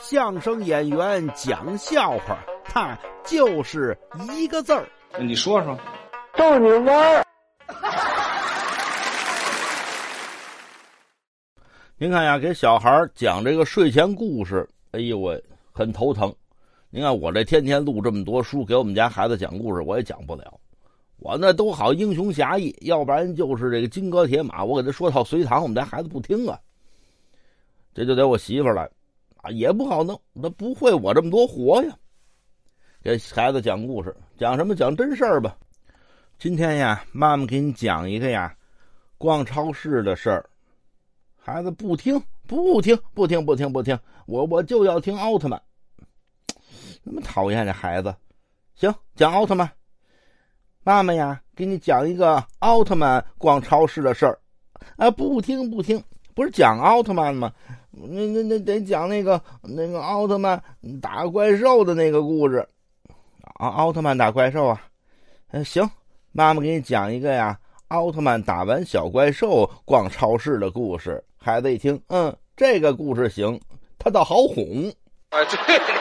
相声演员讲笑话，他就是一个字儿。你说说，逗你玩儿。您看呀，给小孩讲这个睡前故事，哎呦喂，很头疼。您看我这天天录这么多书，给我们家孩子讲故事，我也讲不了。我那都好英雄侠义，要不然就是这个金戈铁马。我给他说套隋唐，我们家孩子不听啊。这就得我媳妇来，啊，也不好弄，他不会我这么多活呀。给孩子讲故事，讲什么？讲真事儿吧。今天呀，妈妈给你讲一个呀，逛超市的事儿。孩子不听，不听，不听，不听，不听，我我就要听奥特曼。那么讨厌这孩子，行，讲奥特曼。妈妈呀，给你讲一个奥特曼逛超市的事儿。啊，不听，不听，不是讲奥特曼吗？那那那得讲那个那个奥特曼打怪兽的那个故事。啊，奥特曼打怪兽啊？嗯，行，妈妈给你讲一个呀，奥特曼打完小怪兽逛超市的故事。孩子一听，嗯，这个故事行，他倒好哄。啊，对你。